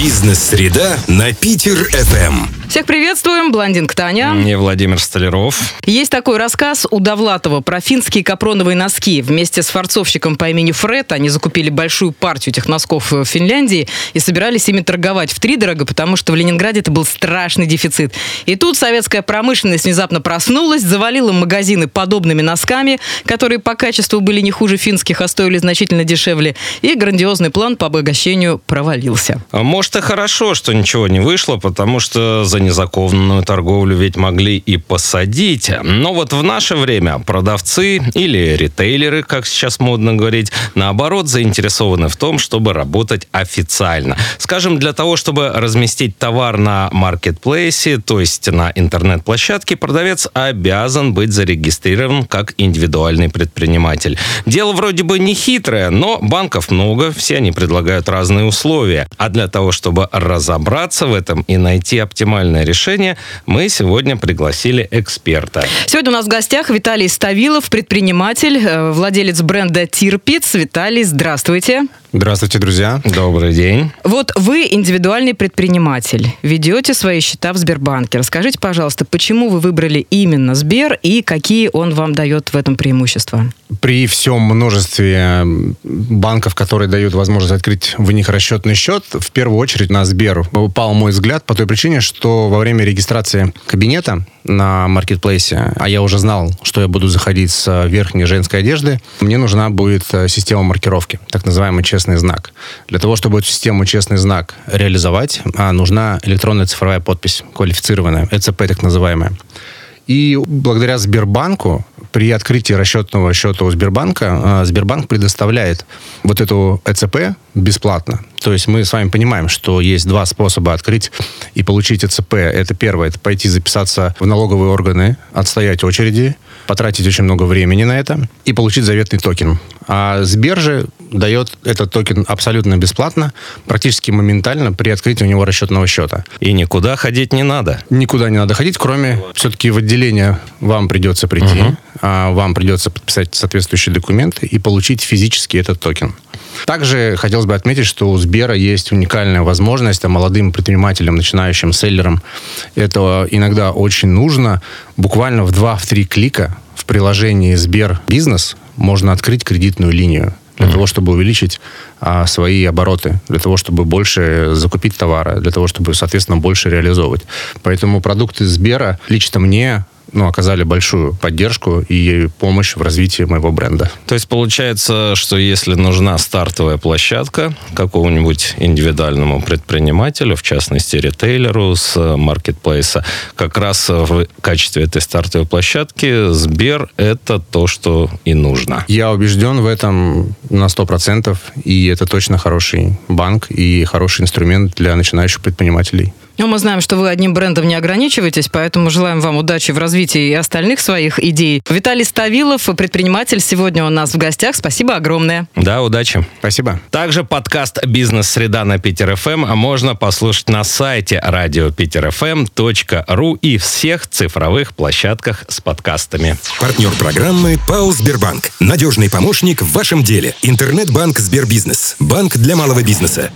Бизнес-среда на Питер-ФМ. Всех приветствуем, блондинка Таня. Не Владимир Столяров. Есть такой рассказ у Довлатова про финские капроновые носки. Вместе с форцовщиком по имени Фред они закупили большую партию этих носков в Финляндии и собирались ими торговать в три дорого, потому что в Ленинграде это был страшный дефицит. И тут советская промышленность внезапно проснулась, завалила магазины подобными носками, которые по качеству были не хуже финских, а стоили значительно дешевле. И грандиозный план по обогащению провалился. А Может и хорошо, что ничего не вышло, потому что за незаконную торговлю ведь могли и посадить. Но вот в наше время продавцы или ритейлеры, как сейчас модно говорить, наоборот заинтересованы в том, чтобы работать официально. Скажем, для того, чтобы разместить товар на маркетплейсе, то есть на интернет-площадке, продавец обязан быть зарегистрирован как индивидуальный предприниматель. Дело вроде бы не хитрое, но банков много, все они предлагают разные условия. А для того, чтобы разобраться в этом и найти оптимальное решение, мы сегодня пригласили эксперта. Сегодня у нас в гостях Виталий Ставилов, предприниматель, э, владелец бренда Тирпиц. Виталий, здравствуйте. Здравствуйте, друзья. Добрый день. Вот вы индивидуальный предприниматель, ведете свои счета в Сбербанке. Расскажите, пожалуйста, почему вы выбрали именно Сбер и какие он вам дает в этом преимущества? При всем множестве банков, которые дают возможность открыть в них расчетный счет, в первую очередь на Сбер упал мой взгляд по той причине, что во время регистрации кабинета на маркетплейсе, а я уже знал, что я буду заходить с верхней женской одежды, мне нужна будет э, система маркировки, так называемый честный знак. Для того, чтобы эту систему честный знак реализовать, а, нужна электронная цифровая подпись, квалифицированная, ЭЦП так называемая. И благодаря Сбербанку при открытии расчетного счета у Сбербанка Сбербанк предоставляет вот эту ЭЦП бесплатно. То есть мы с вами понимаем, что есть два способа открыть и получить ЭЦП. Это первое, это пойти записаться в налоговые органы, отстоять очереди, потратить очень много времени на это и получить заветный токен. А Сбер же дает этот токен абсолютно бесплатно, практически моментально при открытии у него расчетного счета. И никуда ходить не надо. Никуда не надо ходить, кроме все-таки в отделение вам придется прийти, угу. вам придется подписать соответствующие документы и получить физически этот токен. Также хотелось бы отметить, что у Сбера есть уникальная возможность а молодым предпринимателям, начинающим селлерам, это иногда очень нужно. Буквально в 2-3 клика в приложении Сбер Бизнес можно открыть кредитную линию для mm-hmm. того, чтобы увеличить а, свои обороты, для того, чтобы больше закупить товара, для того, чтобы, соответственно, больше реализовывать. Поэтому продукты Сбера лично мне ну, оказали большую поддержку и помощь в развитии моего бренда. То есть получается, что если нужна стартовая площадка какому-нибудь индивидуальному предпринимателю, в частности ритейлеру с маркетплейса, как раз в качестве этой стартовой площадки Сбер – это то, что и нужно. Я убежден в этом на 100%, и это точно хороший банк и хороший инструмент для начинающих предпринимателей. Ну, мы знаем, что вы одним брендом не ограничиваетесь, поэтому желаем вам удачи в развитии и остальных своих идей. Виталий Ставилов, предприниматель, сегодня у нас в гостях. Спасибо огромное. Да, удачи. Спасибо. Также подкаст «Бизнес-среда» на Питер ФМ можно послушать на сайте радио ру и всех цифровых площадках с подкастами. Партнер программы «ПАО Сбербанк». Надежный помощник в вашем деле. Интернет-банк «Сбербизнес». Банк для малого бизнеса.